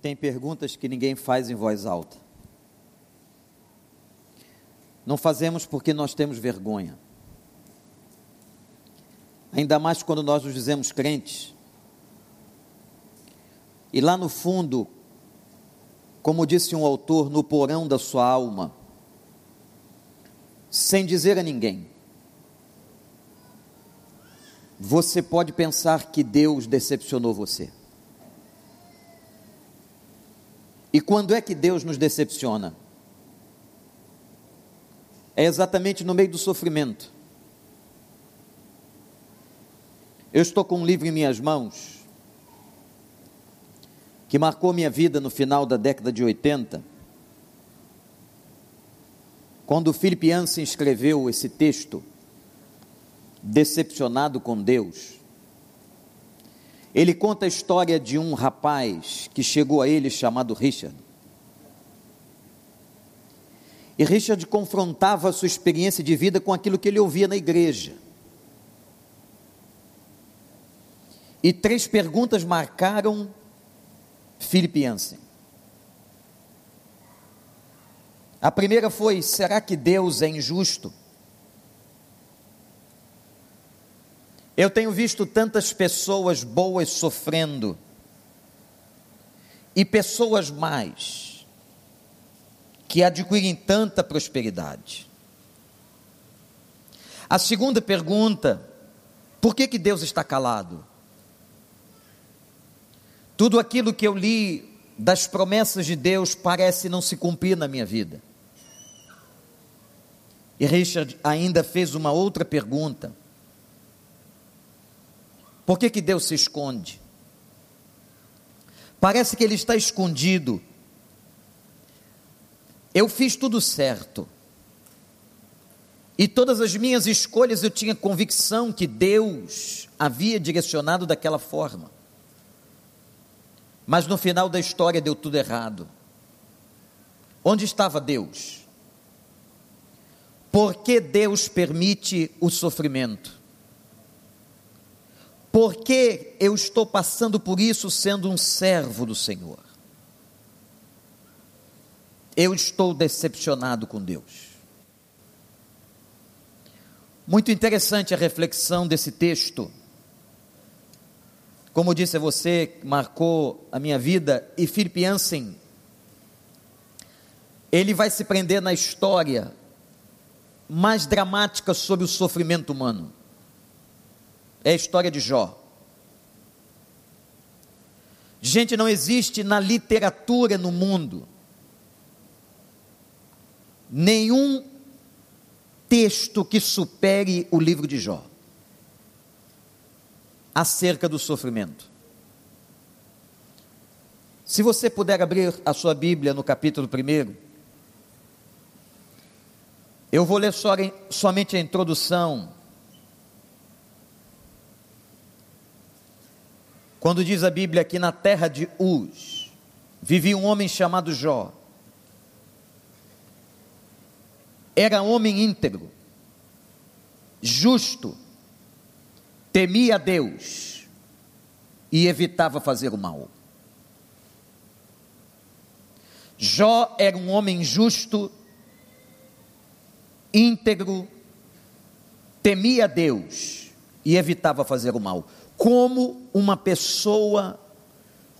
Tem perguntas que ninguém faz em voz alta. Não fazemos porque nós temos vergonha. Ainda mais quando nós nos dizemos crentes. E lá no fundo, como disse um autor, no porão da sua alma, sem dizer a ninguém, você pode pensar que Deus decepcionou você. E quando é que Deus nos decepciona? É exatamente no meio do sofrimento. Eu estou com um livro em minhas mãos que marcou minha vida no final da década de 80. Quando Philip Yancey escreveu esse texto, decepcionado com Deus, ele conta a história de um rapaz que chegou a ele chamado Richard. E Richard confrontava a sua experiência de vida com aquilo que ele ouvia na igreja. E três perguntas marcaram Philip Yancey. A primeira foi: será que Deus é injusto? Eu tenho visto tantas pessoas boas sofrendo e pessoas mais que adquirem tanta prosperidade. A segunda pergunta: por que, que Deus está calado? Tudo aquilo que eu li das promessas de Deus parece não se cumprir na minha vida. E Richard ainda fez uma outra pergunta: por que, que Deus se esconde? Parece que Ele está escondido. Eu fiz tudo certo. E todas as minhas escolhas eu tinha convicção que Deus havia direcionado daquela forma. Mas no final da história deu tudo errado. Onde estava Deus? Por que Deus permite o sofrimento? Por que eu estou passando por isso sendo um servo do Senhor? Eu estou decepcionado com Deus. Muito interessante a reflexão desse texto. Como disse a você, marcou a minha vida, e Philip Jansen, ele vai se prender na história mais dramática sobre o sofrimento humano é a história de Jó. Gente, não existe na literatura no mundo nenhum texto que supere o livro de Jó acerca do sofrimento. Se você puder abrir a sua Bíblia no capítulo 1, eu vou ler somente a introdução Quando diz a Bíblia que na terra de Uz vivia um homem chamado Jó. Era homem íntegro, justo, temia a Deus e evitava fazer o mal. Jó era um homem justo, íntegro, temia a Deus e evitava fazer o mal como uma pessoa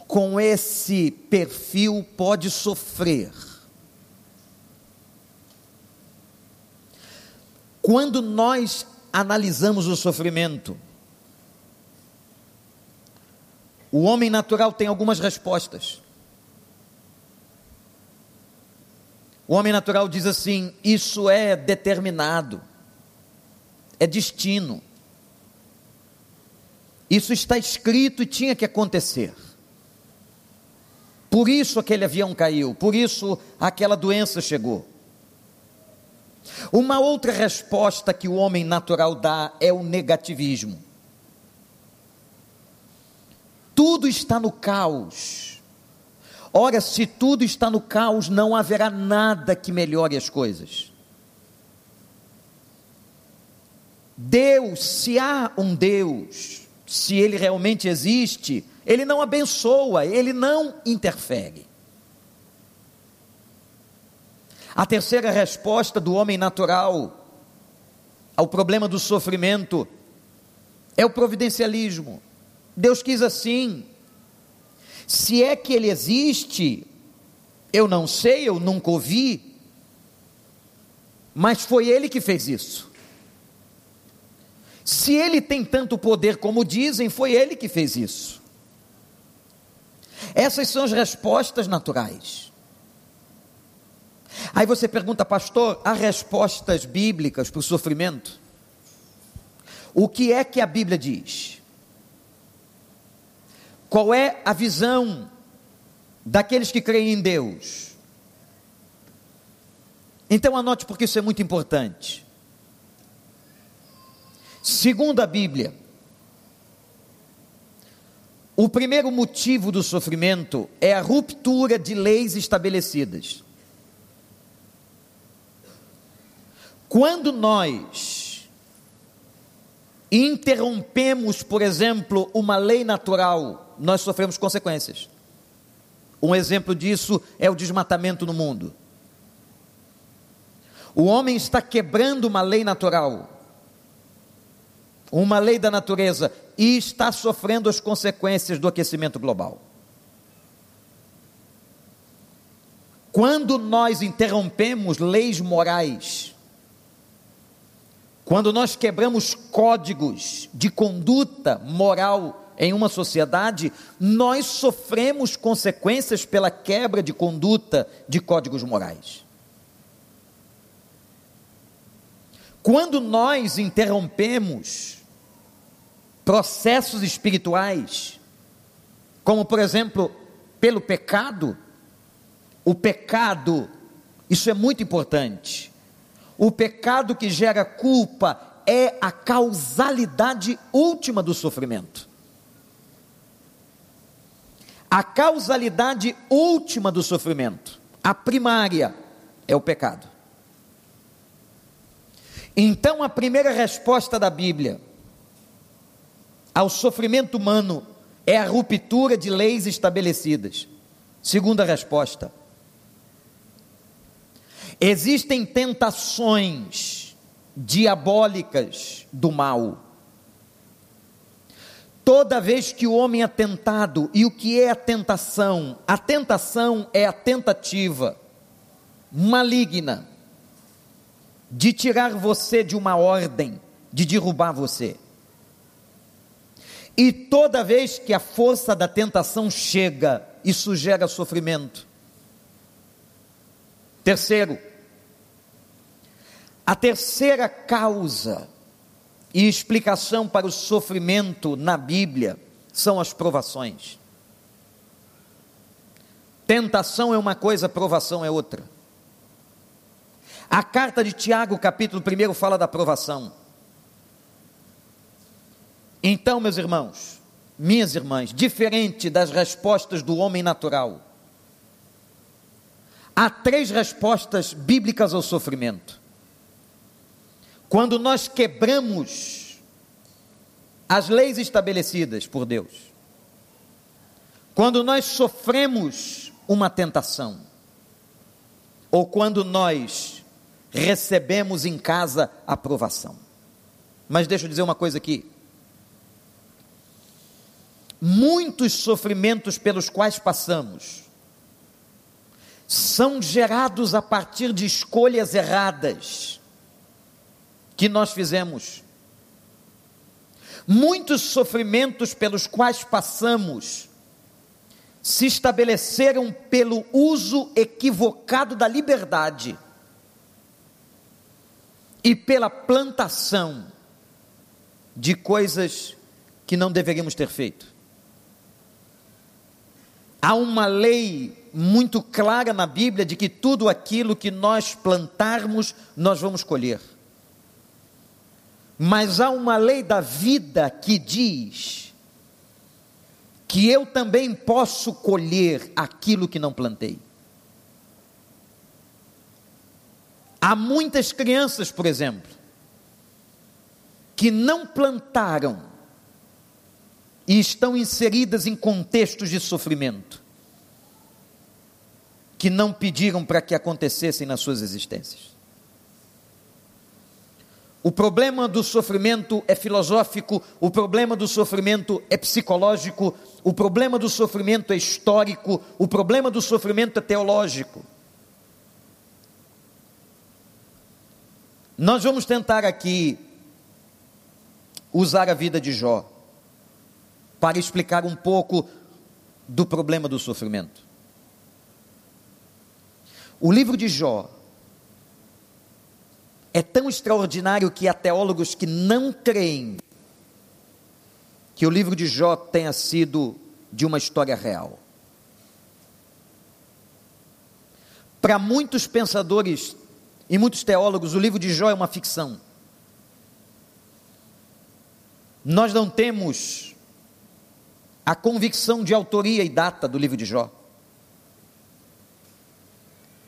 com esse perfil pode sofrer. Quando nós analisamos o sofrimento, o homem natural tem algumas respostas. O homem natural diz assim: isso é determinado, é destino. Isso está escrito e tinha que acontecer. Por isso aquele avião caiu, por isso aquela doença chegou. Uma outra resposta que o homem natural dá é o negativismo. Tudo está no caos. Ora, se tudo está no caos, não haverá nada que melhore as coisas. Deus, se há um Deus, se ele realmente existe, ele não abençoa, ele não interfere. A terceira resposta do homem natural ao problema do sofrimento é o providencialismo. Deus quis assim. Se é que ele existe, eu não sei, eu nunca ouvi, mas foi ele que fez isso. Se ele tem tanto poder como dizem, foi ele que fez isso. Essas são as respostas naturais. Aí você pergunta, pastor, há respostas bíblicas para o sofrimento? O que é que a Bíblia diz? Qual é a visão daqueles que creem em Deus? Então anote porque isso é muito importante. Segundo a Bíblia, o primeiro motivo do sofrimento é a ruptura de leis estabelecidas. Quando nós interrompemos, por exemplo, uma lei natural, nós sofremos consequências. Um exemplo disso é o desmatamento no mundo. O homem está quebrando uma lei natural, uma lei da natureza, e está sofrendo as consequências do aquecimento global. Quando nós interrompemos leis morais, quando nós quebramos códigos de conduta moral em uma sociedade, nós sofremos consequências pela quebra de conduta de códigos morais. Quando nós interrompemos processos espirituais, como por exemplo, pelo pecado, o pecado, isso é muito importante. O pecado que gera culpa é a causalidade última do sofrimento. A causalidade última do sofrimento, a primária, é o pecado. Então, a primeira resposta da Bíblia ao sofrimento humano é a ruptura de leis estabelecidas. Segunda resposta, Existem tentações diabólicas do mal. Toda vez que o homem é tentado, e o que é a tentação? A tentação é a tentativa maligna de tirar você de uma ordem, de derrubar você. E toda vez que a força da tentação chega, isso gera sofrimento. Terceiro, a terceira causa e explicação para o sofrimento na Bíblia são as provações. Tentação é uma coisa, provação é outra. A carta de Tiago, capítulo 1, fala da provação. Então, meus irmãos, minhas irmãs, diferente das respostas do homem natural, há três respostas bíblicas ao sofrimento. Quando nós quebramos as leis estabelecidas por Deus, quando nós sofremos uma tentação, ou quando nós recebemos em casa aprovação. Mas deixa eu dizer uma coisa aqui. Muitos sofrimentos pelos quais passamos são gerados a partir de escolhas erradas que nós fizemos. Muitos sofrimentos pelos quais passamos se estabeleceram pelo uso equivocado da liberdade e pela plantação de coisas que não deveríamos ter feito. Há uma lei muito clara na Bíblia de que tudo aquilo que nós plantarmos, nós vamos colher. Mas há uma lei da vida que diz que eu também posso colher aquilo que não plantei. Há muitas crianças, por exemplo, que não plantaram e estão inseridas em contextos de sofrimento que não pediram para que acontecessem nas suas existências. O problema do sofrimento é filosófico, o problema do sofrimento é psicológico, o problema do sofrimento é histórico, o problema do sofrimento é teológico. Nós vamos tentar aqui usar a vida de Jó para explicar um pouco do problema do sofrimento. O livro de Jó é tão extraordinário que há teólogos que não creem que o livro de Jó tenha sido de uma história real. Para muitos pensadores e muitos teólogos, o livro de Jó é uma ficção. Nós não temos a convicção de autoria e data do livro de Jó.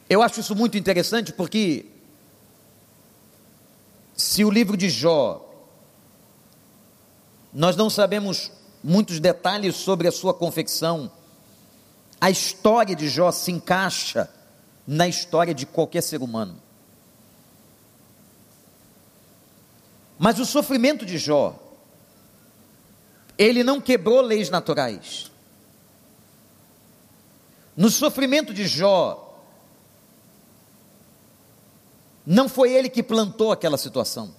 Eu acho isso muito interessante porque se o livro de Jó nós não sabemos muitos detalhes sobre a sua confecção, a história de Jó se encaixa na história de qualquer ser humano. Mas o sofrimento de Jó, ele não quebrou leis naturais. No sofrimento de Jó, não foi ele que plantou aquela situação.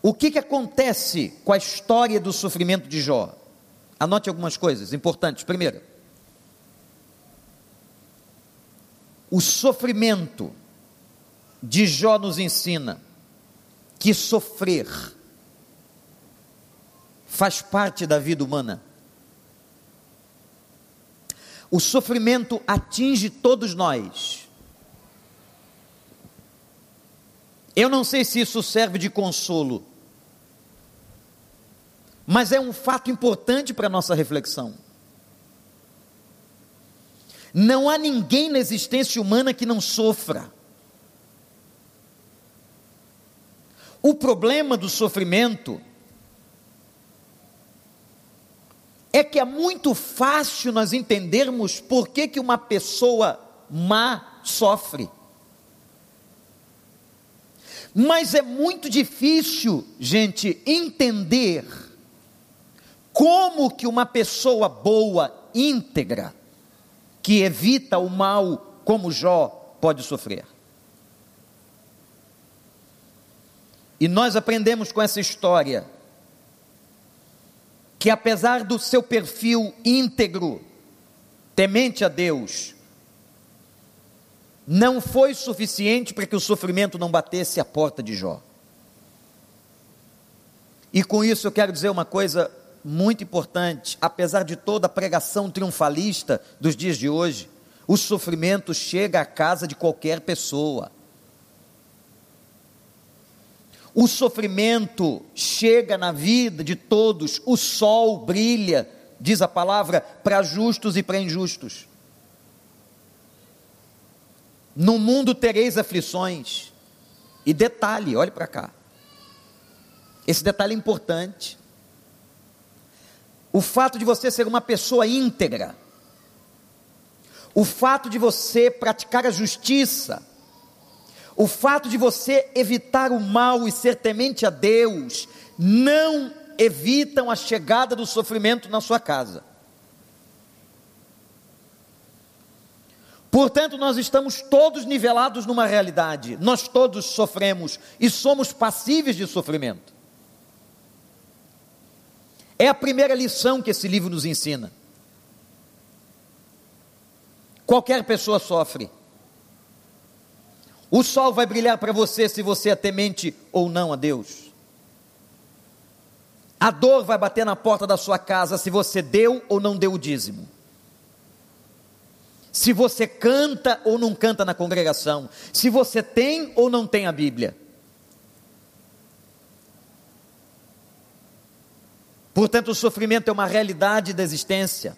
O que, que acontece com a história do sofrimento de Jó? Anote algumas coisas importantes. Primeiro, o sofrimento de Jó nos ensina que sofrer faz parte da vida humana. O sofrimento atinge todos nós. Eu não sei se isso serve de consolo, mas é um fato importante para a nossa reflexão. Não há ninguém na existência humana que não sofra. O problema do sofrimento é que é muito fácil nós entendermos por que, que uma pessoa má sofre. Mas é muito difícil, gente, entender como que uma pessoa boa, íntegra, que evita o mal como Jó, pode sofrer. E nós aprendemos com essa história que apesar do seu perfil íntegro, temente a Deus, não foi suficiente para que o sofrimento não batesse a porta de Jó. E com isso eu quero dizer uma coisa muito importante: apesar de toda a pregação triunfalista dos dias de hoje, o sofrimento chega à casa de qualquer pessoa. O sofrimento chega na vida de todos, o sol brilha, diz a palavra, para justos e para injustos. No mundo tereis aflições. E detalhe, olhe para cá. Esse detalhe é importante. O fato de você ser uma pessoa íntegra, o fato de você praticar a justiça, o fato de você evitar o mal e ser temente a Deus não evitam a chegada do sofrimento na sua casa. Portanto, nós estamos todos nivelados numa realidade, nós todos sofremos e somos passíveis de sofrimento. É a primeira lição que esse livro nos ensina. Qualquer pessoa sofre. O sol vai brilhar para você se você é temente ou não a Deus. A dor vai bater na porta da sua casa se você deu ou não deu o dízimo. Se você canta ou não canta na congregação. Se você tem ou não tem a Bíblia. Portanto, o sofrimento é uma realidade da existência.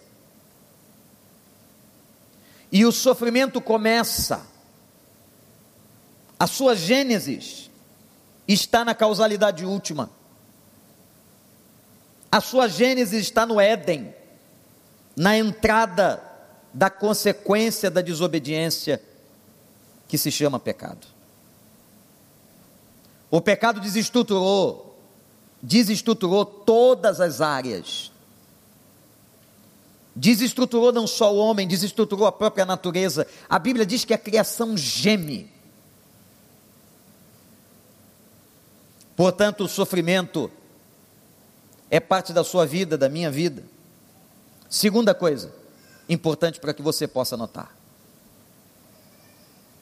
E o sofrimento começa a sua gênesis está na causalidade última. A sua gênese está no Éden, na entrada da consequência da desobediência que se chama pecado. O pecado desestruturou, desestruturou todas as áreas. Desestruturou não só o homem, desestruturou a própria natureza. A Bíblia diz que a criação geme. Portanto, o sofrimento é parte da sua vida, da minha vida. Segunda coisa, importante para que você possa notar: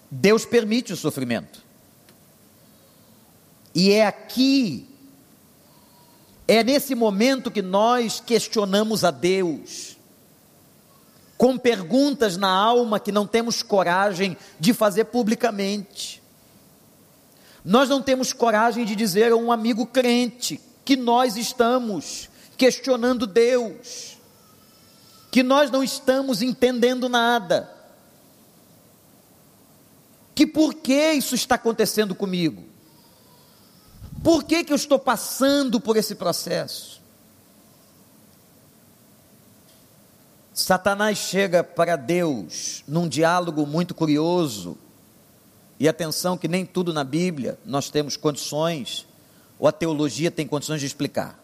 Deus permite o sofrimento. E é aqui, é nesse momento que nós questionamos a Deus, com perguntas na alma que não temos coragem de fazer publicamente. Nós não temos coragem de dizer a um amigo crente que nós estamos questionando Deus, que nós não estamos entendendo nada, que por que isso está acontecendo comigo? Por que, que eu estou passando por esse processo? Satanás chega para Deus num diálogo muito curioso, e atenção que nem tudo na Bíblia nós temos condições ou a teologia tem condições de explicar.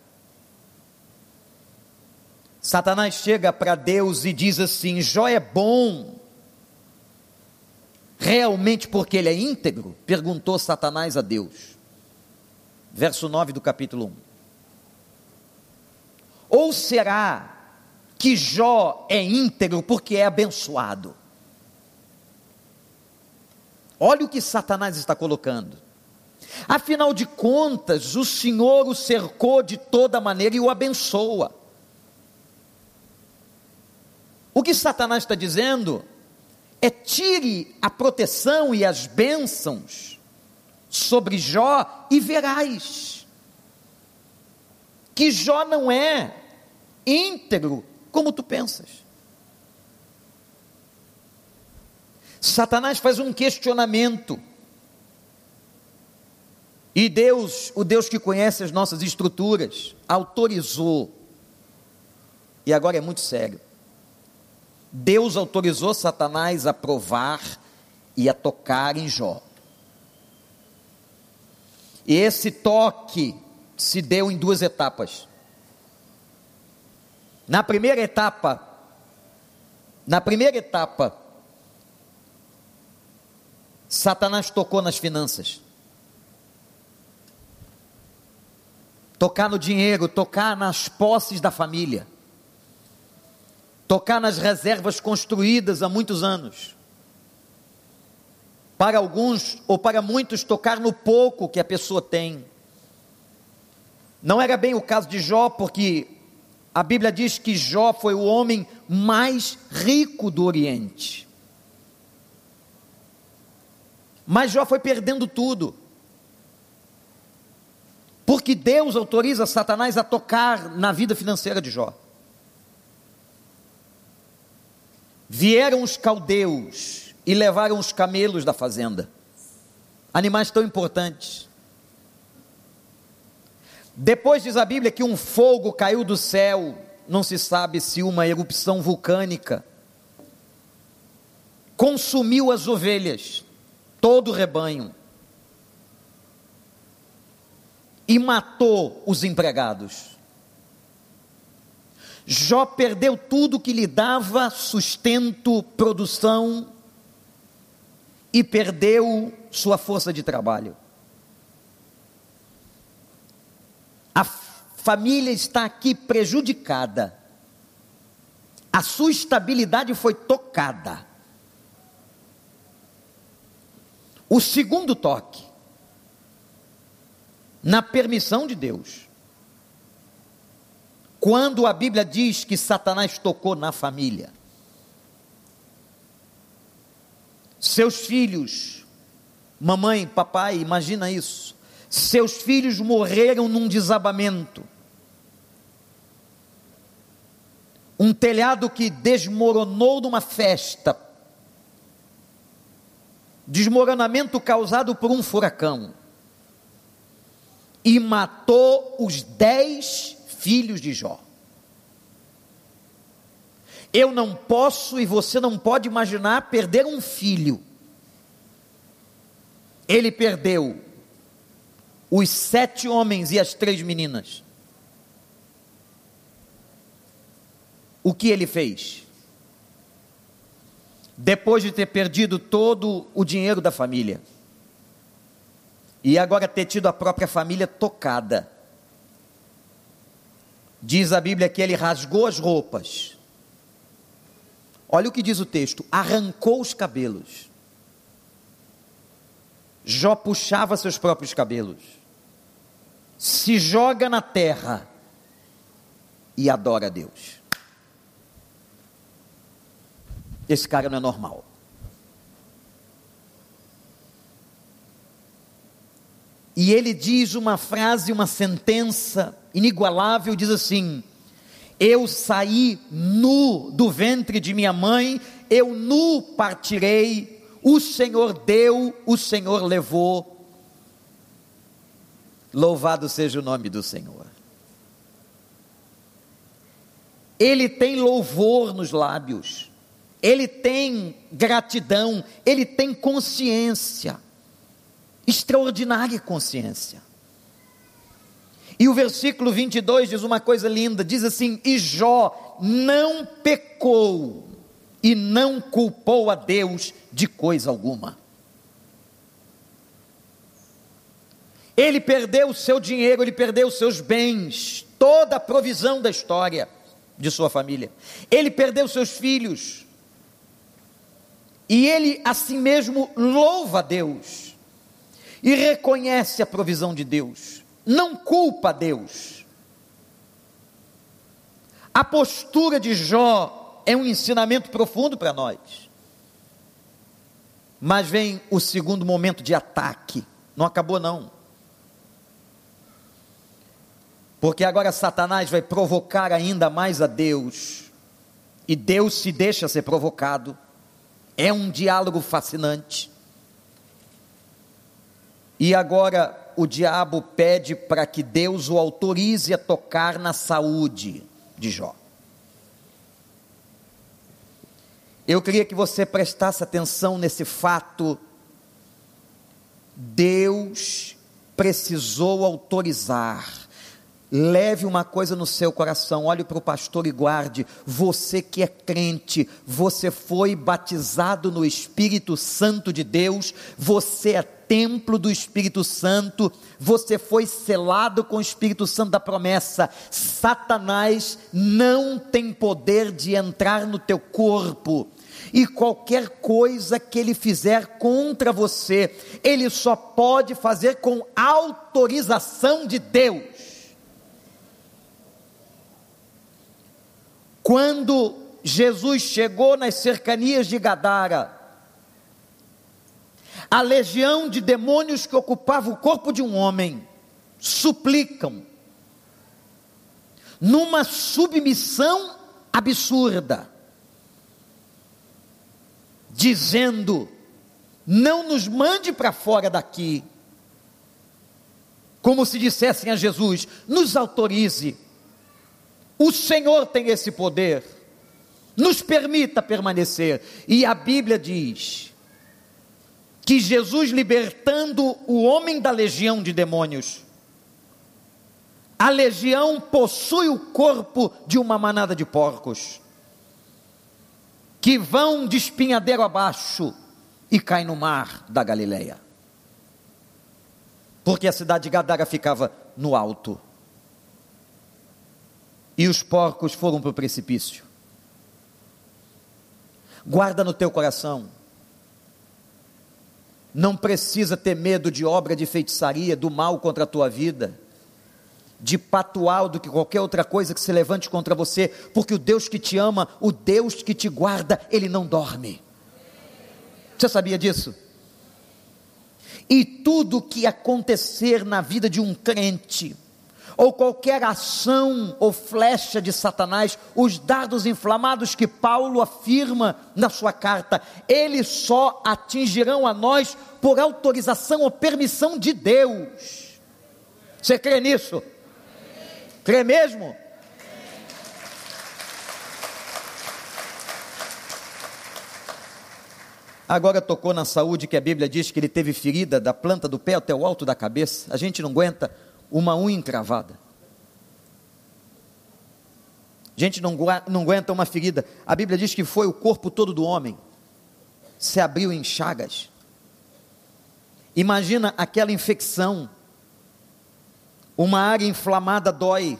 Satanás chega para Deus e diz assim: Jó é bom, realmente porque ele é íntegro? Perguntou Satanás a Deus. Verso 9 do capítulo 1. Ou será que Jó é íntegro porque é abençoado? Olha o que Satanás está colocando. Afinal de contas, o Senhor o cercou de toda maneira e o abençoa. O que Satanás está dizendo é: tire a proteção e as bênçãos sobre Jó e verás que Jó não é íntegro como tu pensas. Satanás faz um questionamento e Deus, o Deus que conhece as nossas estruturas, autorizou. E agora é muito sério. Deus autorizou Satanás a provar e a tocar em Jó. E esse toque se deu em duas etapas. Na primeira etapa, na primeira etapa, Satanás tocou nas finanças. tocar no dinheiro, tocar nas posses da família, tocar nas reservas construídas há muitos anos. Para alguns ou para muitos, tocar no pouco que a pessoa tem. Não era bem o caso de Jó, porque a Bíblia diz que Jó foi o homem mais rico do Oriente. Mas Jó foi perdendo tudo. Porque Deus autoriza Satanás a tocar na vida financeira de Jó. Vieram os caldeus e levaram os camelos da fazenda, animais tão importantes. Depois diz a Bíblia que um fogo caiu do céu, não se sabe se uma erupção vulcânica, consumiu as ovelhas, todo o rebanho e matou os empregados. Jó perdeu tudo que lhe dava sustento, produção e perdeu sua força de trabalho. A família está aqui prejudicada. A sua estabilidade foi tocada. O segundo toque na permissão de Deus. Quando a Bíblia diz que Satanás tocou na família, seus filhos, mamãe, papai, imagina isso, seus filhos morreram num desabamento, um telhado que desmoronou numa festa, desmoronamento causado por um furacão e matou os dez filhos de Jó. Eu não posso e você não pode imaginar perder um filho. Ele perdeu os sete homens e as três meninas. O que ele fez? Depois de ter perdido todo o dinheiro da família, e agora ter tido a própria família tocada, diz a Bíblia que ele rasgou as roupas, Olha o que diz o texto: arrancou os cabelos. Jó puxava seus próprios cabelos, se joga na terra e adora a Deus. Esse cara não é normal. E ele diz uma frase, uma sentença inigualável: diz assim: eu saí nu do ventre de minha mãe, eu nu partirei, o Senhor deu, o Senhor levou. Louvado seja o nome do Senhor. Ele tem louvor nos lábios, ele tem gratidão, ele tem consciência, extraordinária consciência. E o versículo 22 diz uma coisa linda: diz assim: E Jó não pecou e não culpou a Deus de coisa alguma. Ele perdeu o seu dinheiro, ele perdeu os seus bens, toda a provisão da história de sua família. Ele perdeu seus filhos. E ele assim mesmo louva a Deus e reconhece a provisão de Deus não culpa Deus. A postura de Jó é um ensinamento profundo para nós. Mas vem o segundo momento de ataque. Não acabou, não. Porque agora Satanás vai provocar ainda mais a Deus. E Deus se deixa ser provocado. É um diálogo fascinante. E agora o diabo pede para que Deus o autorize a tocar na saúde de Jó. Eu queria que você prestasse atenção nesse fato. Deus precisou autorizar. Leve uma coisa no seu coração, olhe para o pastor e guarde. Você que é crente, você foi batizado no Espírito Santo de Deus, você é templo do Espírito Santo, você foi selado com o Espírito Santo da promessa. Satanás não tem poder de entrar no teu corpo. E qualquer coisa que ele fizer contra você, ele só pode fazer com autorização de Deus. Quando Jesus chegou nas cercanias de Gadara, a legião de demônios que ocupava o corpo de um homem suplicam, numa submissão absurda, dizendo: não nos mande para fora daqui, como se dissessem a Jesus: nos autorize, o Senhor tem esse poder, nos permita permanecer. E a Bíblia diz que Jesus libertando o homem da legião de demônios. A legião possui o corpo de uma manada de porcos que vão de espinhadeiro abaixo e caem no mar da Galileia. Porque a cidade de Gadara ficava no alto. E os porcos foram para o precipício. Guarda no teu coração não precisa ter medo de obra de feitiçaria, do mal contra a tua vida, de patual do que qualquer outra coisa que se levante contra você, porque o Deus que te ama, o Deus que te guarda, ele não dorme. Você sabia disso? E tudo que acontecer na vida de um crente, ou qualquer ação ou flecha de Satanás, os dardos inflamados que Paulo afirma na sua carta, eles só atingirão a nós por autorização ou permissão de Deus. Você crê nisso? Crê mesmo? Agora tocou na saúde que a Bíblia diz que ele teve ferida da planta do pé até o alto da cabeça. A gente não aguenta uma unha encravada. Gente não, não aguenta uma ferida. A Bíblia diz que foi o corpo todo do homem. Se abriu em chagas. Imagina aquela infecção. Uma área inflamada dói.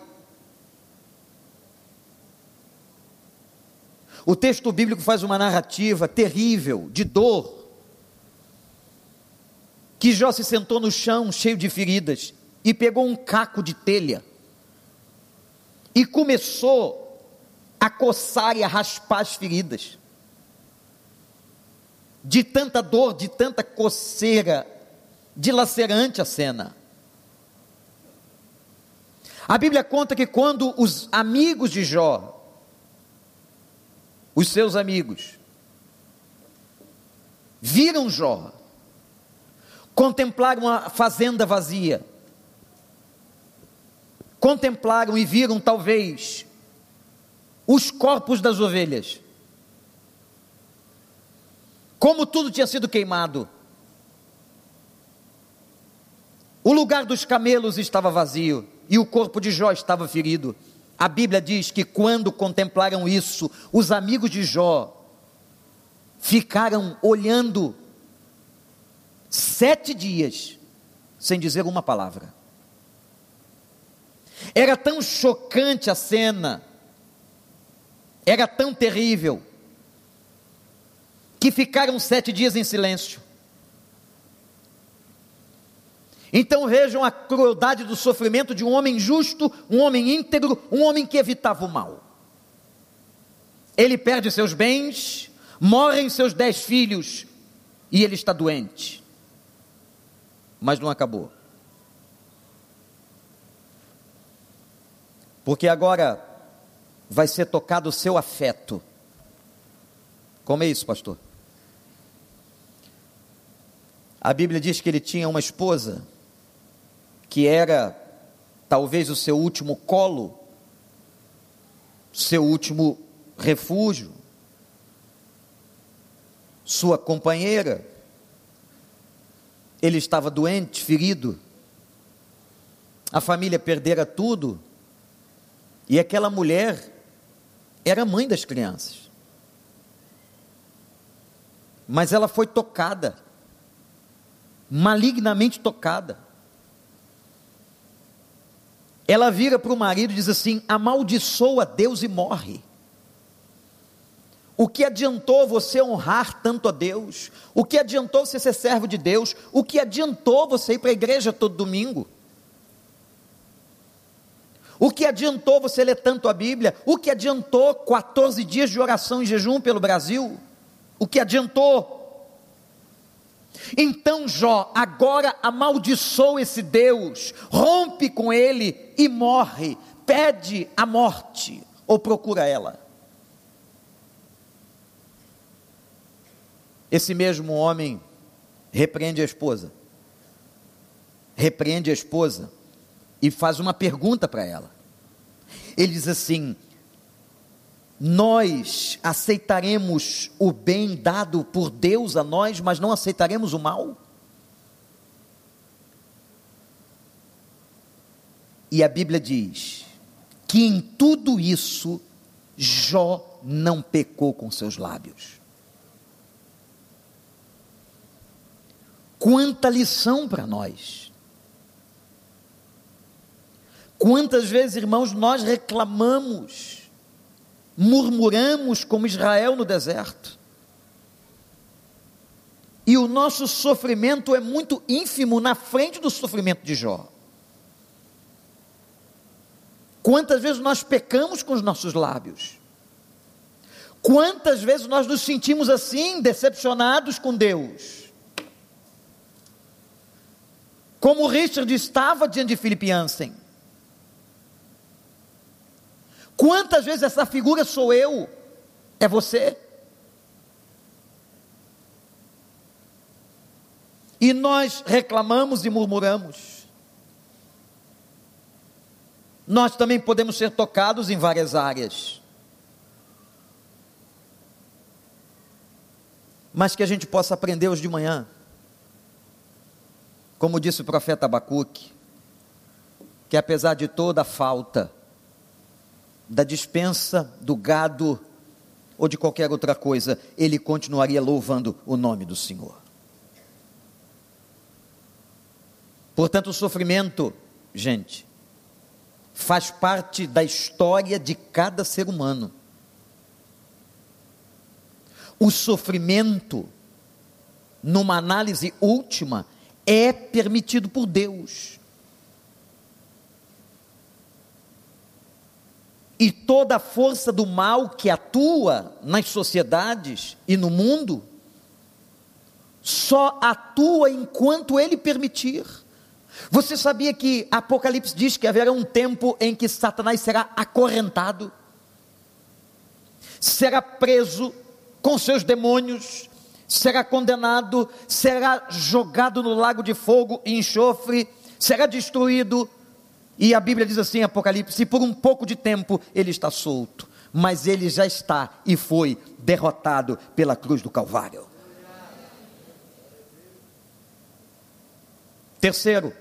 O texto bíblico faz uma narrativa terrível, de dor. Que Jó se sentou no chão, cheio de feridas, e pegou um caco de telha, e começou a coçar e a raspar as feridas. De tanta dor, de tanta coceira, dilacerante a cena. A Bíblia conta que quando os amigos de Jó os seus amigos, viram Jó, contemplaram a fazenda vazia, contemplaram e viram talvez os corpos das ovelhas, como tudo tinha sido queimado, o lugar dos camelos estava vazio e o corpo de Jó estava ferido. A Bíblia diz que quando contemplaram isso, os amigos de Jó ficaram olhando sete dias sem dizer uma palavra. Era tão chocante a cena, era tão terrível, que ficaram sete dias em silêncio. Então vejam a crueldade do sofrimento de um homem justo, um homem íntegro, um homem que evitava o mal. Ele perde seus bens, morrem seus dez filhos e ele está doente. Mas não acabou. Porque agora vai ser tocado o seu afeto. Como é isso, pastor? A Bíblia diz que ele tinha uma esposa que era talvez o seu último colo, seu último refúgio, sua companheira. Ele estava doente, ferido, a família perdera tudo, e aquela mulher era mãe das crianças. Mas ela foi tocada, malignamente tocada ela vira para o marido e diz assim: amaldiçoa Deus e morre. O que adiantou você honrar tanto a Deus? O que adiantou você ser servo de Deus? O que adiantou você ir para a igreja todo domingo? O que adiantou você ler tanto a Bíblia? O que adiantou 14 dias de oração e jejum pelo Brasil? O que adiantou? Então Jó agora amaldiçoa esse Deus, rompe com ele e morre, pede a morte ou procura ela. Esse mesmo homem repreende a esposa, repreende a esposa e faz uma pergunta para ela. Ele diz assim: nós aceitaremos o bem dado por Deus a nós, mas não aceitaremos o mal? E a Bíblia diz que em tudo isso Jó não pecou com seus lábios. Quanta lição para nós. Quantas vezes, irmãos, nós reclamamos murmuramos como Israel no deserto. E o nosso sofrimento é muito ínfimo na frente do sofrimento de Jó. Quantas vezes nós pecamos com os nossos lábios? Quantas vezes nós nos sentimos assim, decepcionados com Deus? Como Richard estava diante de Philip Jansen. Quantas vezes essa figura sou eu? É você? E nós reclamamos e murmuramos. nós também podemos ser tocados em várias áreas. Mas que a gente possa aprender hoje de manhã. Como disse o profeta Abacuque, que apesar de toda a falta, da dispensa do gado ou de qualquer outra coisa, ele continuaria louvando o nome do Senhor. Portanto, o sofrimento, gente, faz parte da história de cada ser humano. O sofrimento, numa análise última, é permitido por Deus. E toda a força do mal que atua nas sociedades e no mundo, só atua enquanto ele permitir. Você sabia que Apocalipse diz que haverá um tempo em que Satanás será acorrentado, será preso com seus demônios, será condenado, será jogado no lago de fogo e enxofre, será destruído. E a Bíblia diz assim, Apocalipse, por um pouco de tempo ele está solto, mas ele já está e foi derrotado pela cruz do Calvário. Terceiro,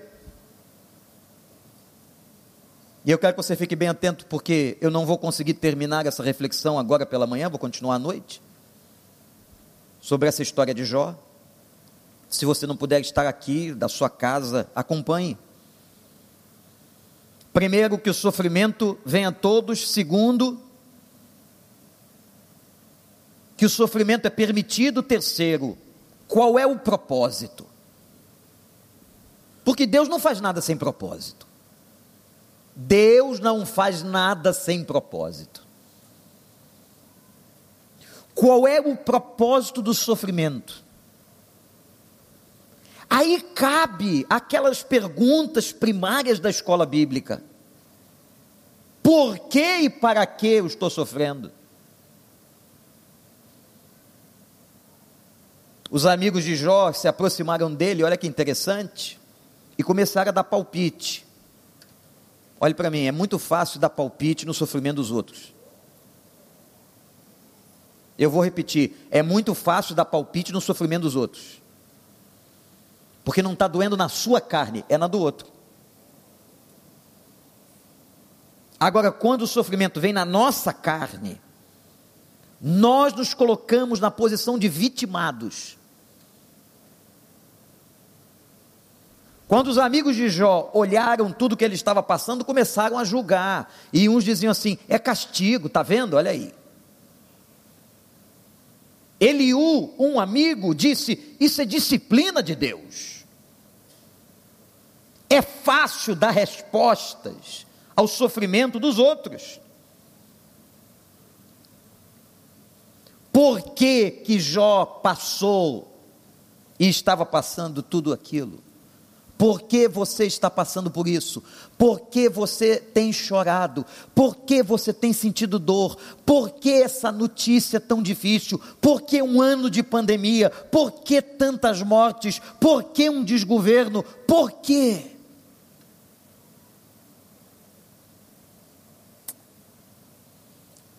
e eu quero que você fique bem atento, porque eu não vou conseguir terminar essa reflexão agora pela manhã, vou continuar à noite, sobre essa história de Jó. Se você não puder estar aqui, da sua casa, acompanhe. Primeiro, que o sofrimento venha a todos. Segundo, que o sofrimento é permitido. Terceiro, qual é o propósito? Porque Deus não faz nada sem propósito. Deus não faz nada sem propósito. Qual é o propósito do sofrimento? Aí cabe aquelas perguntas primárias da escola bíblica: por que e para que eu estou sofrendo? Os amigos de Jó se aproximaram dele, olha que interessante, e começaram a dar palpite. Olhe para mim, é muito fácil dar palpite no sofrimento dos outros. Eu vou repetir, é muito fácil dar palpite no sofrimento dos outros. Porque não está doendo na sua carne, é na do outro. Agora, quando o sofrimento vem na nossa carne, nós nos colocamos na posição de vitimados. Quando os amigos de Jó olharam tudo que ele estava passando, começaram a julgar. E uns diziam assim: é castigo, tá vendo? Olha aí. Eliú, um amigo, disse: Isso é disciplina de Deus. É fácil dar respostas ao sofrimento dos outros. Por que, que Jó passou e estava passando tudo aquilo? Por que você está passando por isso? Por que você tem chorado? Por que você tem sentido dor? Por que essa notícia tão difícil? Por que um ano de pandemia? Por que tantas mortes? Por que um desgoverno? Por quê?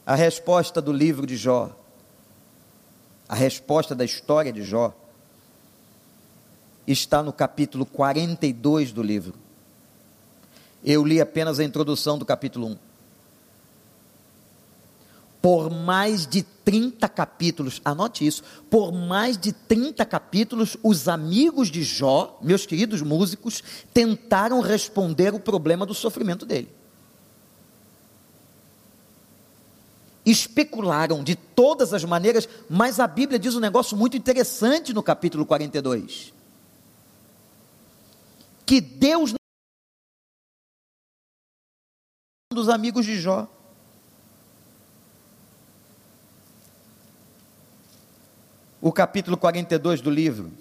A resposta do livro de Jó, a resposta da história de Jó, está no capítulo 42 do livro. Eu li apenas a introdução do capítulo 1. Por mais de 30 capítulos, anote isso, por mais de 30 capítulos, os amigos de Jó, meus queridos músicos, tentaram responder o problema do sofrimento dele. Especularam de todas as maneiras, mas a Bíblia diz um negócio muito interessante no capítulo 42 que Deus dos amigos de Jó. O capítulo 42 do livro.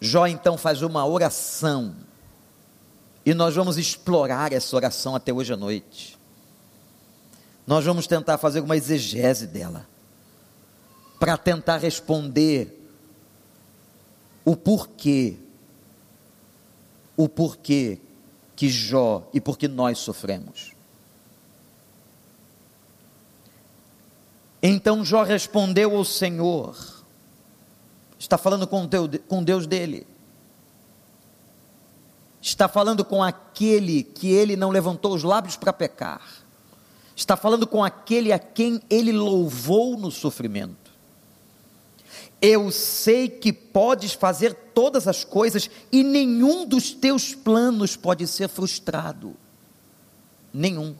Jó então faz uma oração. E nós vamos explorar essa oração até hoje à noite. Nós vamos tentar fazer uma exegese dela. Para tentar responder o porquê, o porquê que Jó e porque nós sofremos. Então Jó respondeu ao Senhor, está falando com, com Deus dele, está falando com aquele que ele não levantou os lábios para pecar, está falando com aquele a quem ele louvou no sofrimento. Eu sei que podes fazer todas as coisas e nenhum dos teus planos pode ser frustrado. Nenhum.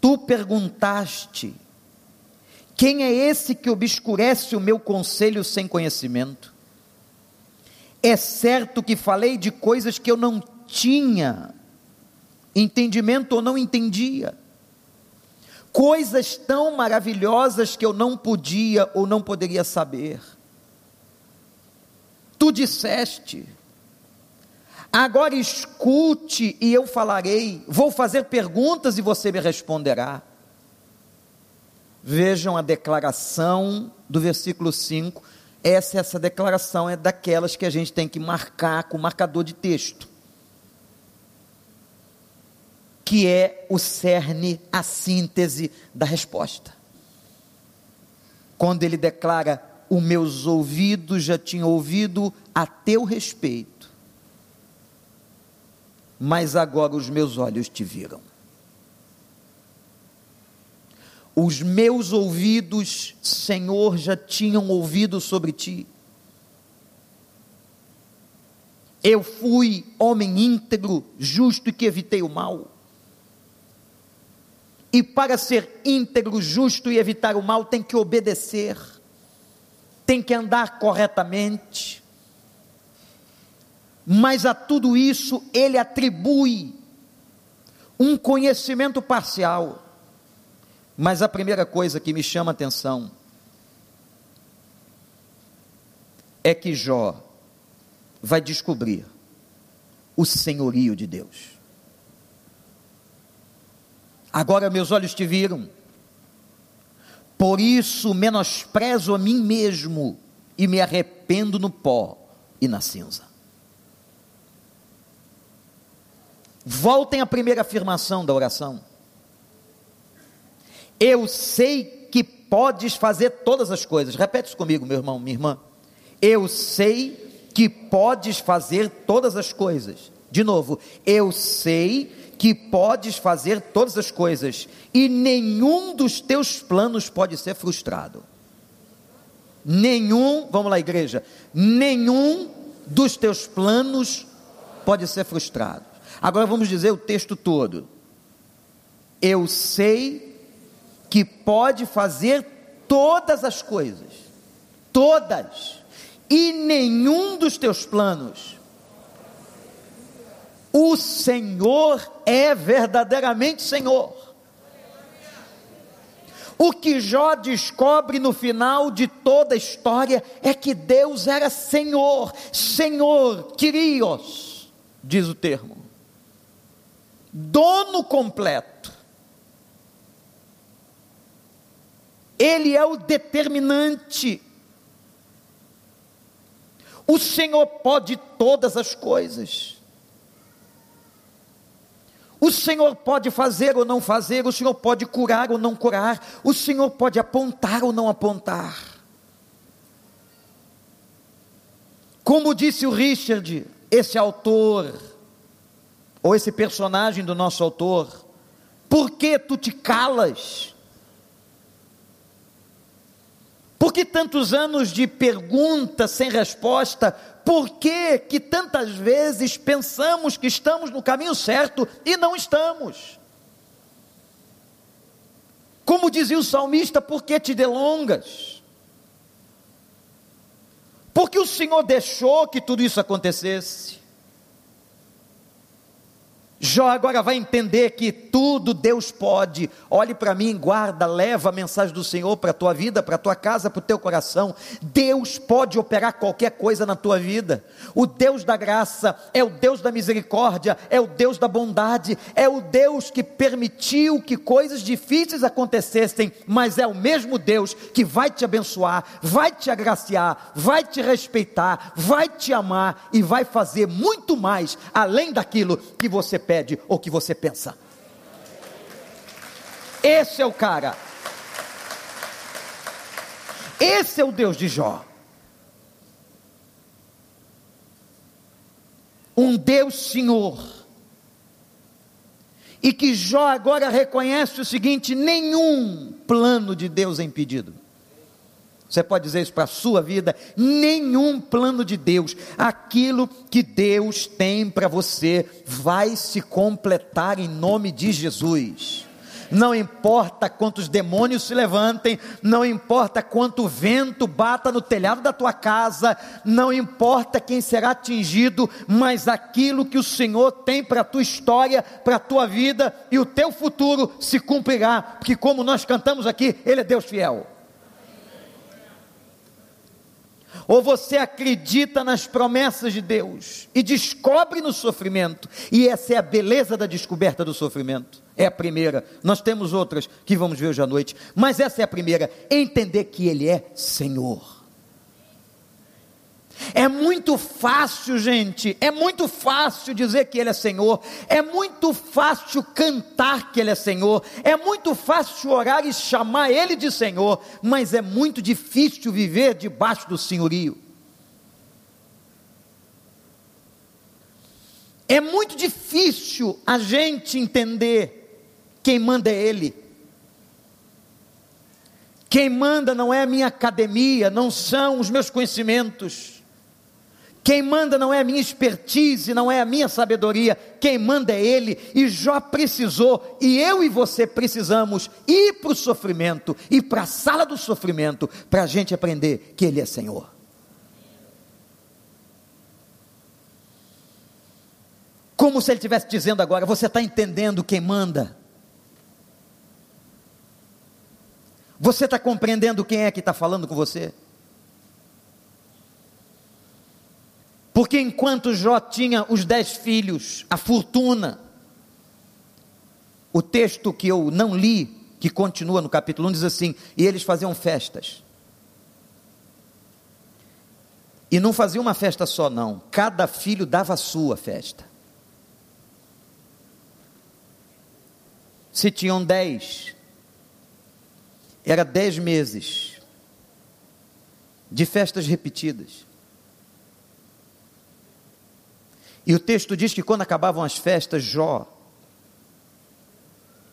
Tu perguntaste: quem é esse que obscurece o meu conselho sem conhecimento? É certo que falei de coisas que eu não tinha entendimento ou não entendia. Coisas tão maravilhosas que eu não podia ou não poderia saber. Tu disseste, Agora escute e eu falarei. Vou fazer perguntas e você me responderá. Vejam a declaração do versículo 5. Essa essa declaração é daquelas que a gente tem que marcar com marcador de texto. Que é o cerne, a síntese da resposta. Quando ele declara: "Os meus ouvidos já tinham ouvido a teu respeito" mas agora os meus olhos te viram. Os meus ouvidos, Senhor, já tinham ouvido sobre ti. Eu fui homem íntegro, justo e que evitei o mal. E para ser íntegro, justo e evitar o mal, tem que obedecer, tem que andar corretamente, mas a tudo isso ele atribui um conhecimento parcial. Mas a primeira coisa que me chama a atenção é que Jó vai descobrir o senhorio de Deus. Agora meus olhos te viram, por isso menosprezo a mim mesmo e me arrependo no pó e na cinza. Voltem à primeira afirmação da oração. Eu sei que podes fazer todas as coisas. Repete isso comigo, meu irmão, minha irmã. Eu sei que podes fazer todas as coisas. De novo, eu sei que podes fazer todas as coisas e nenhum dos teus planos pode ser frustrado. Nenhum, vamos lá, igreja, nenhum dos teus planos pode ser frustrado. Agora vamos dizer o texto todo. Eu sei que pode fazer todas as coisas, todas, e nenhum dos teus planos. O Senhor é verdadeiramente Senhor. O que Jó descobre no final de toda a história é que Deus era Senhor, Senhor, Quirios, diz o termo dono completo. Ele é o determinante. O Senhor pode todas as coisas. O Senhor pode fazer ou não fazer, o Senhor pode curar ou não curar, o Senhor pode apontar ou não apontar. Como disse o Richard, esse autor, ou esse personagem do nosso autor, por que tu te calas? Por que tantos anos de pergunta sem resposta? Por que, que tantas vezes pensamos que estamos no caminho certo e não estamos? Como dizia o salmista, por que te delongas? Porque o Senhor deixou que tudo isso acontecesse. Jó agora vai entender que tudo Deus pode. Olhe para mim, guarda, leva a mensagem do Senhor para a tua vida, para a tua casa, para o teu coração. Deus pode operar qualquer coisa na tua vida. O Deus da graça é o Deus da misericórdia, é o Deus da bondade, é o Deus que permitiu que coisas difíceis acontecessem, mas é o mesmo Deus que vai te abençoar, vai te agraciar, vai te respeitar, vai te amar e vai fazer muito mais além daquilo que você pede ou que você pensa. Esse é o cara. Esse é o Deus de Jó. Um Deus Senhor. E que Jó agora reconhece o seguinte: nenhum plano de Deus é impedido. Você pode dizer isso para a sua vida? Nenhum plano de Deus, aquilo que Deus tem para você, vai se completar em nome de Jesus. Não importa quantos demônios se levantem, não importa quanto vento bata no telhado da tua casa, não importa quem será atingido, mas aquilo que o Senhor tem para a tua história, para a tua vida e o teu futuro se cumprirá, porque como nós cantamos aqui, Ele é Deus fiel. Ou você acredita nas promessas de Deus e descobre no sofrimento, e essa é a beleza da descoberta do sofrimento. É a primeira. Nós temos outras que vamos ver hoje à noite, mas essa é a primeira. Entender que Ele é Senhor. É muito fácil, gente, é muito fácil dizer que Ele é Senhor, é muito fácil cantar que Ele é Senhor, é muito fácil orar e chamar Ele de Senhor, mas é muito difícil viver debaixo do senhorio. É muito difícil a gente entender quem manda é Ele. Quem manda não é a minha academia, não são os meus conhecimentos quem manda não é a minha expertise, não é a minha sabedoria, quem manda é Ele. E Jó precisou, e eu e você precisamos ir para o sofrimento, ir para a sala do sofrimento, para a gente aprender que Ele é Senhor. Como se Ele estivesse dizendo agora: Você está entendendo quem manda? Você está compreendendo quem é que está falando com você? Porque enquanto Jó tinha os dez filhos, a fortuna, o texto que eu não li, que continua no capítulo 1, diz assim: e eles faziam festas. E não fazia uma festa só, não. Cada filho dava a sua festa. Se tinham dez, era dez meses de festas repetidas. E o texto diz que quando acabavam as festas, Jó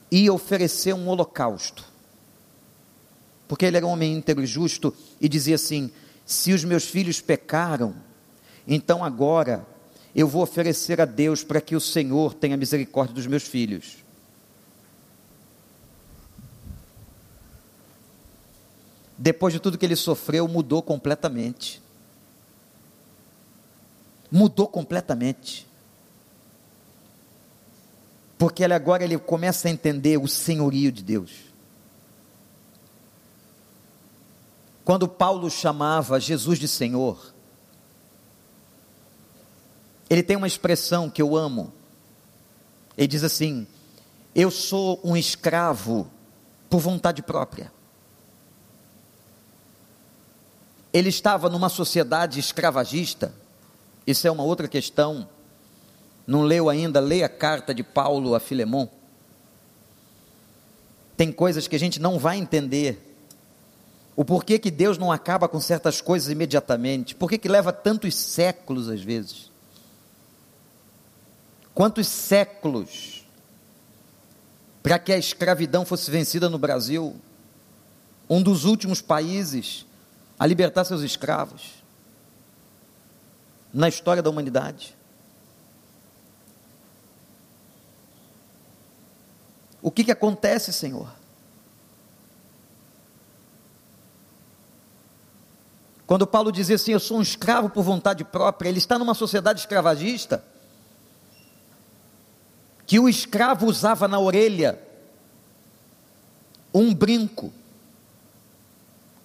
ia oferecer um holocausto. Porque ele era um homem íntegro e justo e dizia assim: se os meus filhos pecaram, então agora eu vou oferecer a Deus para que o Senhor tenha misericórdia dos meus filhos. Depois de tudo que ele sofreu, mudou completamente mudou completamente. Porque ele agora ele começa a entender o senhorio de Deus. Quando Paulo chamava Jesus de Senhor, ele tem uma expressão que eu amo. Ele diz assim: Eu sou um escravo por vontade própria. Ele estava numa sociedade escravagista isso é uma outra questão. Não leu ainda? Leia a carta de Paulo a Filemon. Tem coisas que a gente não vai entender. O porquê que Deus não acaba com certas coisas imediatamente? Por que, que leva tantos séculos às vezes? Quantos séculos para que a escravidão fosse vencida no Brasil? Um dos últimos países a libertar seus escravos na história da humanidade. O que, que acontece, Senhor? Quando Paulo dizia assim: Eu sou um escravo por vontade própria, ele está numa sociedade escravagista. que o escravo usava na orelha um brinco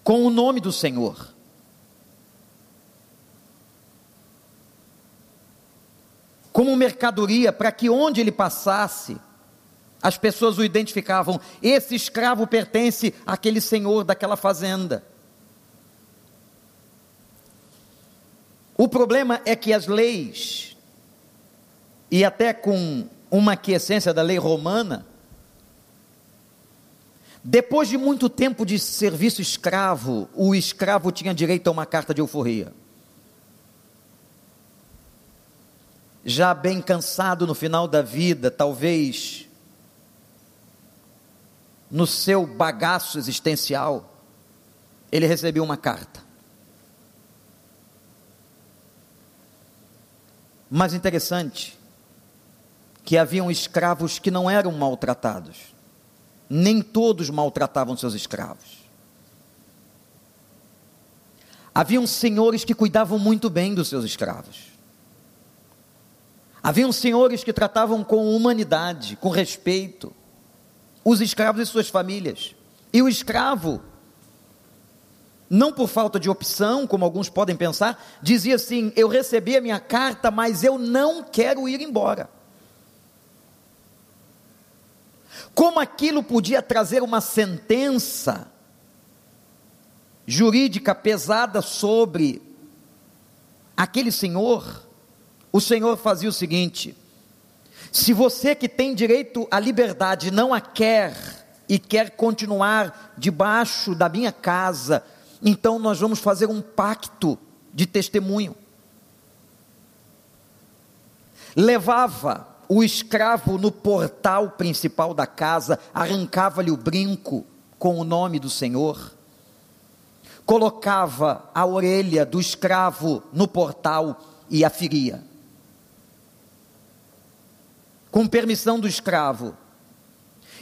com o nome do Senhor. Como mercadoria, para que onde ele passasse, as pessoas o identificavam. Esse escravo pertence àquele senhor daquela fazenda. O problema é que as leis, e até com uma aquiescência da lei romana, depois de muito tempo de serviço escravo, o escravo tinha direito a uma carta de euforia. Já bem cansado no final da vida, talvez no seu bagaço existencial, ele recebeu uma carta. Mas interessante que haviam escravos que não eram maltratados nem todos maltratavam seus escravos. Haviam senhores que cuidavam muito bem dos seus escravos. Haviam senhores que tratavam com humanidade, com respeito, os escravos e suas famílias. E o escravo, não por falta de opção, como alguns podem pensar, dizia assim: Eu recebi a minha carta, mas eu não quero ir embora. Como aquilo podia trazer uma sentença jurídica pesada sobre aquele senhor, o senhor fazia o seguinte: se você que tem direito à liberdade não a quer e quer continuar debaixo da minha casa, então nós vamos fazer um pacto de testemunho. Levava o escravo no portal principal da casa arrancava-lhe o brinco com o nome do Senhor, colocava a orelha do escravo no portal e a feria. Com permissão do escravo.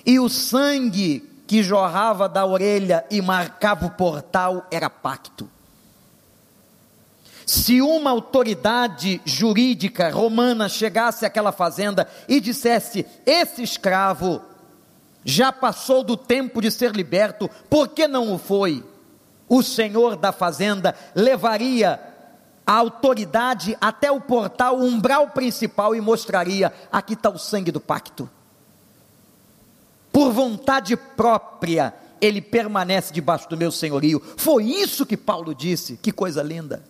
E o sangue que jorrava da orelha e marcava o portal era pacto. Se uma autoridade jurídica romana chegasse àquela fazenda e dissesse: esse escravo já passou do tempo de ser liberto, por que não o foi? O senhor da fazenda levaria a autoridade até o portal, umbral principal e mostraria: aqui está o sangue do pacto. Por vontade própria, ele permanece debaixo do meu senhorio. Foi isso que Paulo disse, que coisa linda.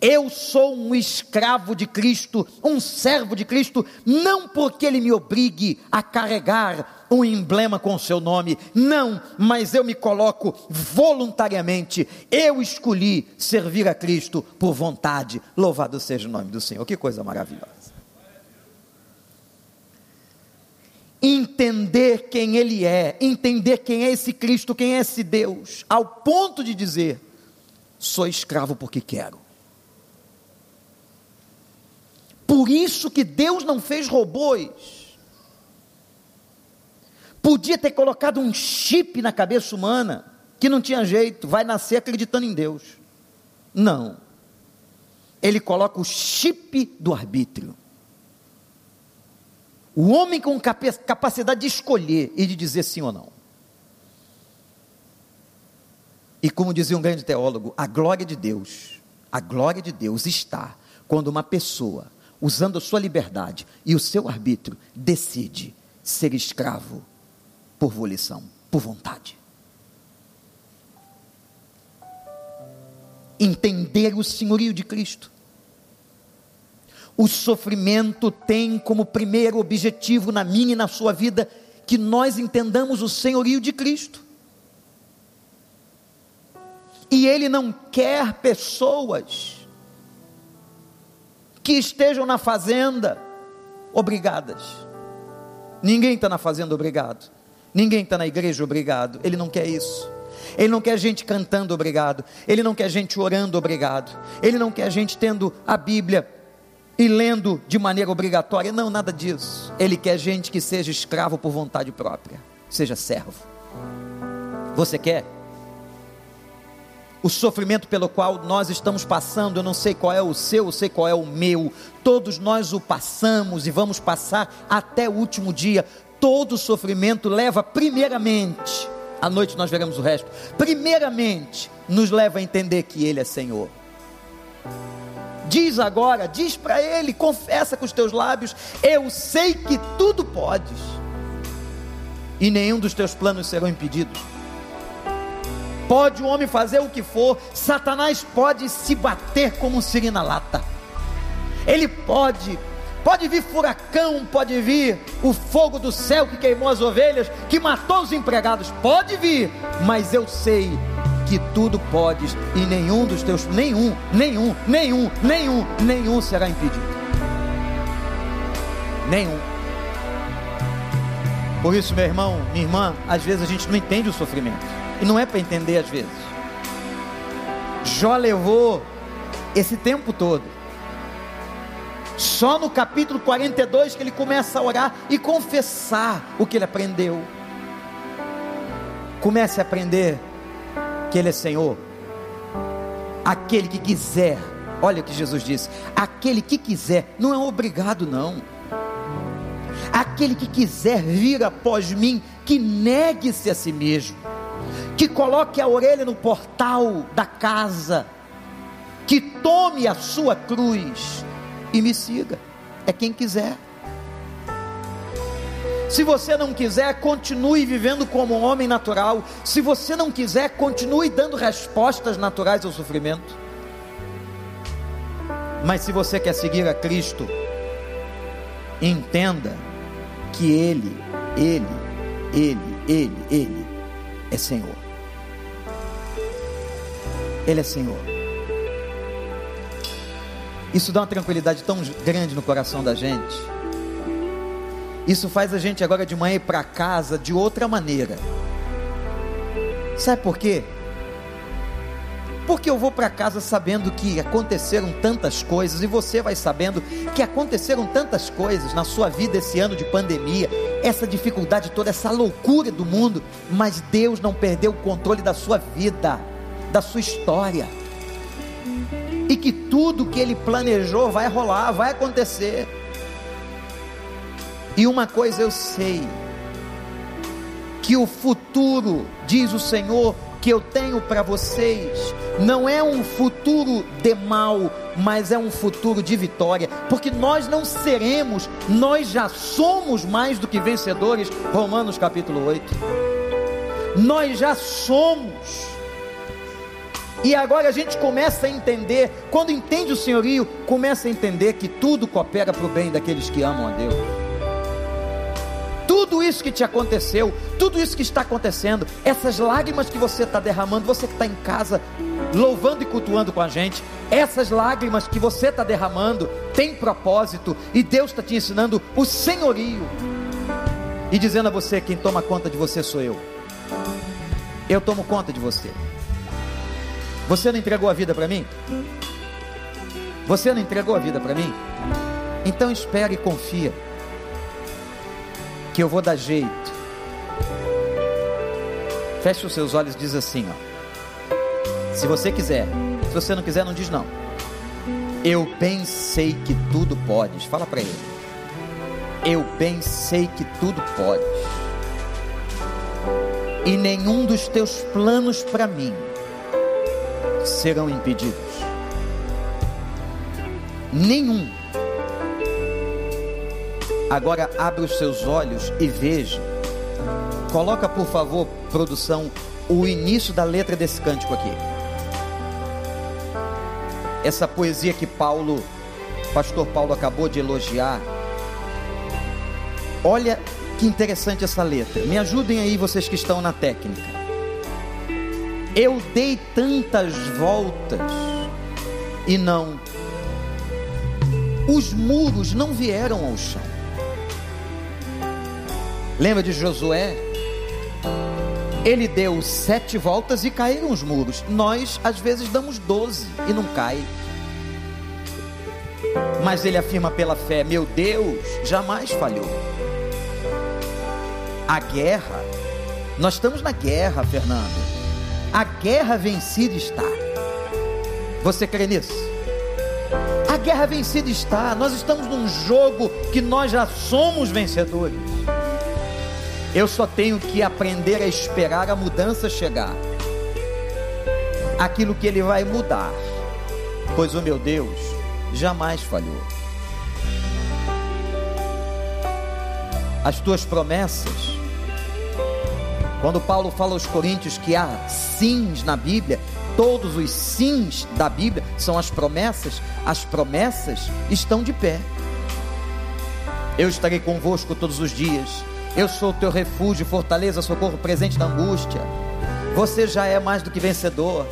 Eu sou um escravo de Cristo, um servo de Cristo, não porque ele me obrigue a carregar um emblema com o seu nome, não, mas eu me coloco voluntariamente. Eu escolhi servir a Cristo por vontade. Louvado seja o nome do Senhor. Que coisa maravilhosa. Entender quem Ele é, entender quem é esse Cristo, quem é esse Deus, ao ponto de dizer: sou escravo porque quero por isso que Deus não fez robôs. Podia ter colocado um chip na cabeça humana, que não tinha jeito, vai nascer acreditando em Deus. Não. Ele coloca o chip do arbítrio. O homem com capacidade de escolher e de dizer sim ou não. E como dizia um grande teólogo, a glória de Deus, a glória de Deus está quando uma pessoa usando a sua liberdade e o seu arbítrio, decide ser escravo por volição, por vontade. Entender o senhorio de Cristo. O sofrimento tem como primeiro objetivo na minha e na sua vida que nós entendamos o senhorio de Cristo. E Ele não quer pessoas que estejam na fazenda obrigadas. Ninguém está na fazenda obrigado. Ninguém está na igreja obrigado. Ele não quer isso. Ele não quer gente cantando obrigado. Ele não quer gente orando obrigado. Ele não quer gente tendo a Bíblia e lendo de maneira obrigatória. Não, nada disso. Ele quer gente que seja escravo por vontade própria, seja servo. Você quer? O sofrimento pelo qual nós estamos passando, eu não sei qual é o seu, eu sei qual é o meu, todos nós o passamos e vamos passar até o último dia. Todo sofrimento leva, primeiramente, à noite nós veremos o resto, primeiramente, nos leva a entender que Ele é Senhor. Diz agora, diz para Ele, confessa com os teus lábios: Eu sei que tudo podes, e nenhum dos teus planos serão impedidos. Pode o homem fazer o que for, Satanás pode se bater como um siri na lata. Ele pode, pode vir furacão, pode vir o fogo do céu que queimou as ovelhas, que matou os empregados, pode vir, mas eu sei que tudo podes e nenhum dos teus, nenhum, nenhum, nenhum, nenhum, nenhum será impedido. Nenhum. Por isso, meu irmão, minha irmã, às vezes a gente não entende o sofrimento. E não é para entender às vezes. Jó levou esse tempo todo. Só no capítulo 42 que ele começa a orar e confessar o que ele aprendeu. Comece a aprender que Ele é Senhor. Aquele que quiser, olha o que Jesus disse: aquele que quiser, não é obrigado, não. Aquele que quiser vir após mim, que negue-se a si mesmo, que coloque a orelha no portal da casa, que tome a sua cruz e me siga. É quem quiser. Se você não quiser, continue vivendo como um homem natural. Se você não quiser, continue dando respostas naturais ao sofrimento. Mas se você quer seguir a Cristo, entenda que Ele, Ele, Ele, Ele, Ele é Senhor. Ele é Senhor. Isso dá uma tranquilidade tão grande no coração da gente isso faz a gente agora de manhã ir para casa de outra maneira. Sabe por quê? Porque eu vou para casa sabendo que aconteceram tantas coisas e você vai sabendo que aconteceram tantas coisas na sua vida esse ano de pandemia, essa dificuldade toda, essa loucura do mundo, mas Deus não perdeu o controle da sua vida, da sua história. E que tudo que ele planejou vai rolar, vai acontecer. E uma coisa eu sei: que o futuro, diz o Senhor, que eu tenho para vocês, não é um futuro de mal, mas é um futuro de vitória, porque nós não seremos, nós já somos mais do que vencedores. Romanos capítulo 8. Nós já somos. E agora a gente começa a entender, quando entende o senhorio, começa a entender que tudo coopera para o bem daqueles que amam a Deus tudo isso que te aconteceu, tudo isso que está acontecendo, essas lágrimas que você está derramando, você que está em casa louvando e cultuando com a gente, essas lágrimas que você está derramando tem propósito e Deus está te ensinando o senhorio e dizendo a você: quem toma conta de você sou eu. Eu tomo conta de você. Você não entregou a vida para mim? Você não entregou a vida para mim? Então espere e confia que eu vou dar jeito. Feche os seus olhos e diz assim, ó. Se você quiser, se você não quiser, não diz não. Eu bem sei que tudo podes. Fala para ele. Eu bem sei que tudo podes. E nenhum dos teus planos para mim serão impedidos. Nenhum Agora abra os seus olhos e veja. Coloca, por favor, produção, o início da letra desse cântico aqui. Essa poesia que Paulo, pastor Paulo acabou de elogiar. Olha que interessante essa letra. Me ajudem aí vocês que estão na técnica. Eu dei tantas voltas e não os muros não vieram ao chão. Lembra de Josué? Ele deu sete voltas e caíram os muros. Nós, às vezes, damos doze e não cai. Mas ele afirma pela fé: Meu Deus jamais falhou. A guerra, nós estamos na guerra, Fernando. A guerra vencida está. Você crê nisso? A guerra vencida está. Nós estamos num jogo que nós já somos vencedores. Eu só tenho que aprender a esperar a mudança chegar. Aquilo que ele vai mudar. Pois o meu Deus jamais falhou. As tuas promessas quando Paulo fala aos Coríntios que há sims na Bíblia, todos os sims da Bíblia são as promessas, as promessas estão de pé. Eu estarei convosco todos os dias. Eu sou o teu refúgio, fortaleza, socorro presente na angústia. Você já é mais do que vencedor.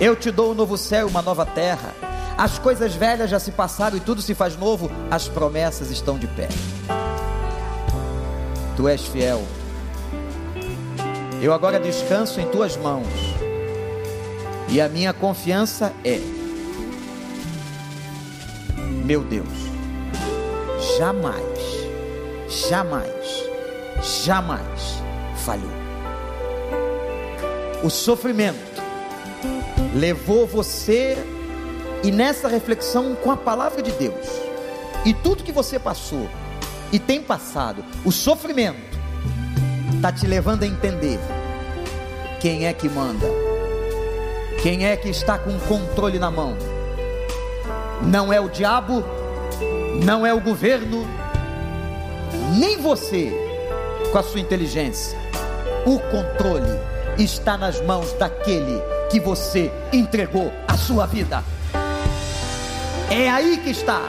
Eu te dou um novo céu e uma nova terra. As coisas velhas já se passaram e tudo se faz novo. As promessas estão de pé. Tu és fiel eu agora descanso em tuas mãos, e a minha confiança é: meu Deus, jamais, jamais, jamais falhou. O sofrimento levou você, e nessa reflexão com a palavra de Deus, e tudo que você passou e tem passado, o sofrimento está te levando a entender quem é que manda, quem é que está com o controle na mão. Não é o diabo, não é o governo, nem você com a sua inteligência. O controle está nas mãos daquele que você entregou a sua vida. É aí que está,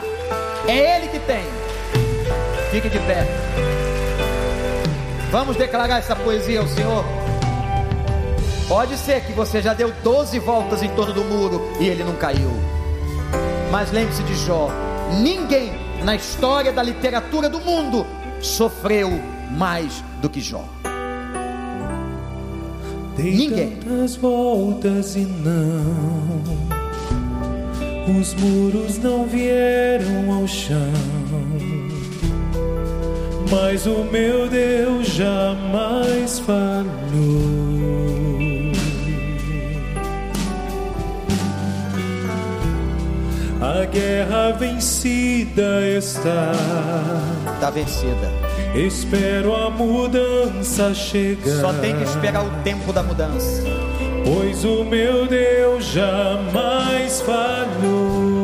é Ele que tem. Fique de pé. Vamos declarar essa poesia ao Senhor. Pode ser que você já deu 12 voltas em torno do muro e ele não caiu. Mas lembre-se de Jó: ninguém na história da literatura do mundo sofreu mais do que Jó. Dei Ninguém. tantas voltas e não, os muros não vieram ao chão mas o meu Deus jamais falhou. A guerra vencida está. Está vencida. Espero a mudança chegar. Só tem que esperar o tempo da mudança. Pois o meu Deus jamais falhou.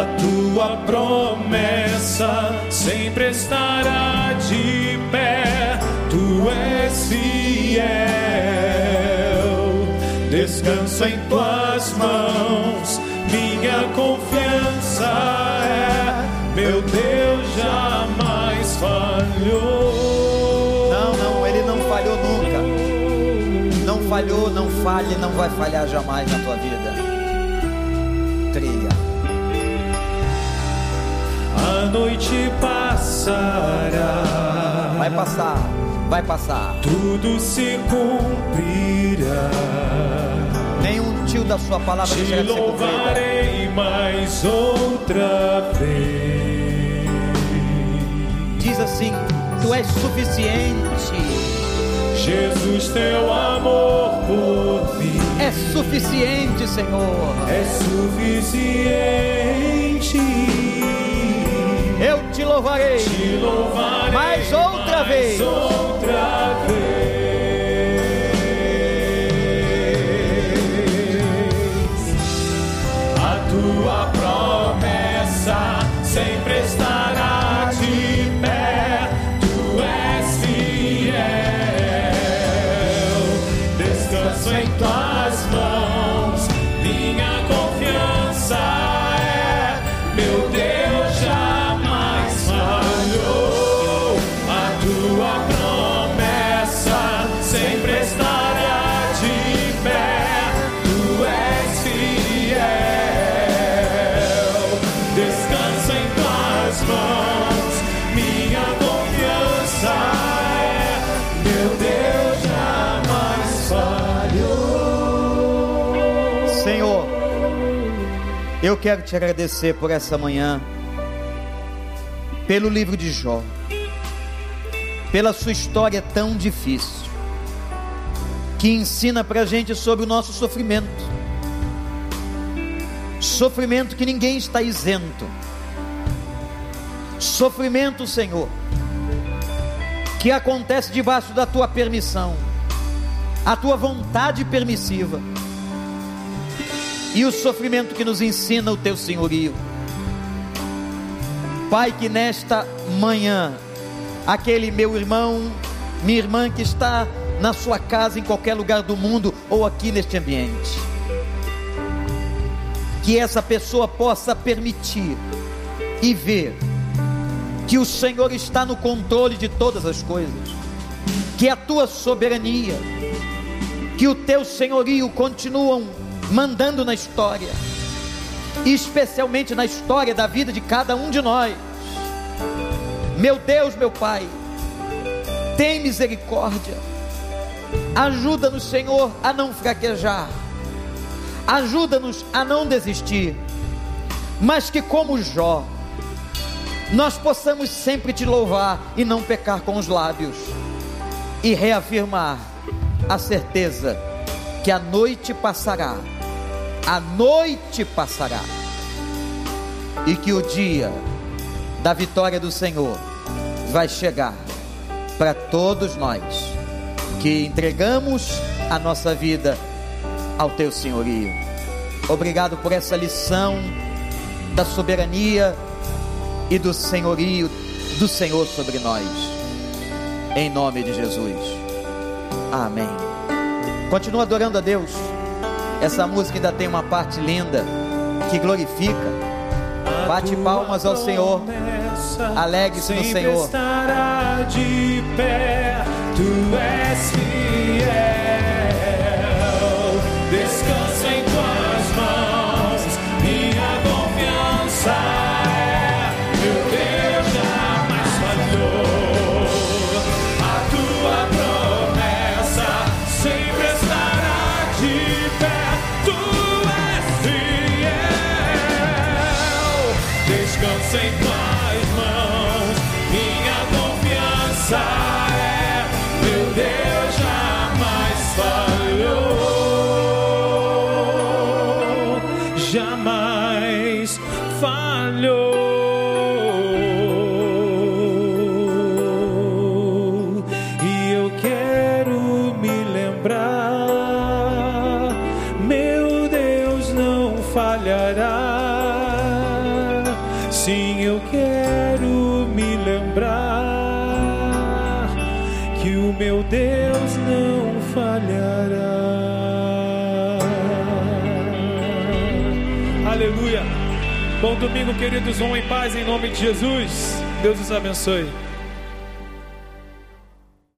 A tua promessa sempre estará de pé. Tu és fiel. Descanso em tuas mãos. Minha confiança é. Meu Deus jamais falhou. Não, não, ele não falhou nunca. Não falhou, não falhe, não vai falhar jamais na tua vida. A noite passará. Vai passar, vai passar. tudo se cumprirá. Nenhum tio da sua palavra Te deixará de ser cumprida. louvarei mais outra vez. Diz assim: Tu és suficiente. Jesus, teu amor por mim É suficiente, Senhor. é suficiente. Te louvarei. Te louvarei Mais outra vez. outra vez. Eu quero te agradecer por essa manhã, pelo livro de Jó. pela sua história tão difícil, que ensina para a gente sobre o nosso sofrimento. Sofrimento que ninguém está isento. Sofrimento, Senhor, que acontece debaixo da tua permissão, a tua vontade permissiva, e o sofrimento que nos ensina o teu senhorio. Pai, que nesta manhã, aquele meu irmão, minha irmã que está na sua casa, em qualquer lugar do mundo ou aqui neste ambiente, que essa pessoa possa permitir e ver que o Senhor está no controle de todas as coisas, que a tua soberania, que o teu senhorio continuam mandando na história especialmente na história da vida de cada um de nós. Meu Deus, meu Pai, tem misericórdia, ajuda-nos, Senhor, a não fraquejar, ajuda-nos a não desistir, mas que, como Jó, nós possamos sempre te louvar e não pecar com os lábios, e reafirmar a certeza que a noite passará a noite passará, e que o dia da vitória do Senhor vai chegar para todos nós que entregamos a nossa vida ao Teu senhorio. Obrigado por essa lição da soberania e do senhorio do Senhor sobre nós. Em nome de Jesus. Amém. Continua adorando a Deus. Essa música ainda tem uma parte linda que glorifica. Bate palmas ao Senhor. Alegre-se no Senhor. Estará de pé, tu és fiel. Domingo, queridos. Vão em paz em nome de Jesus. Deus os abençoe.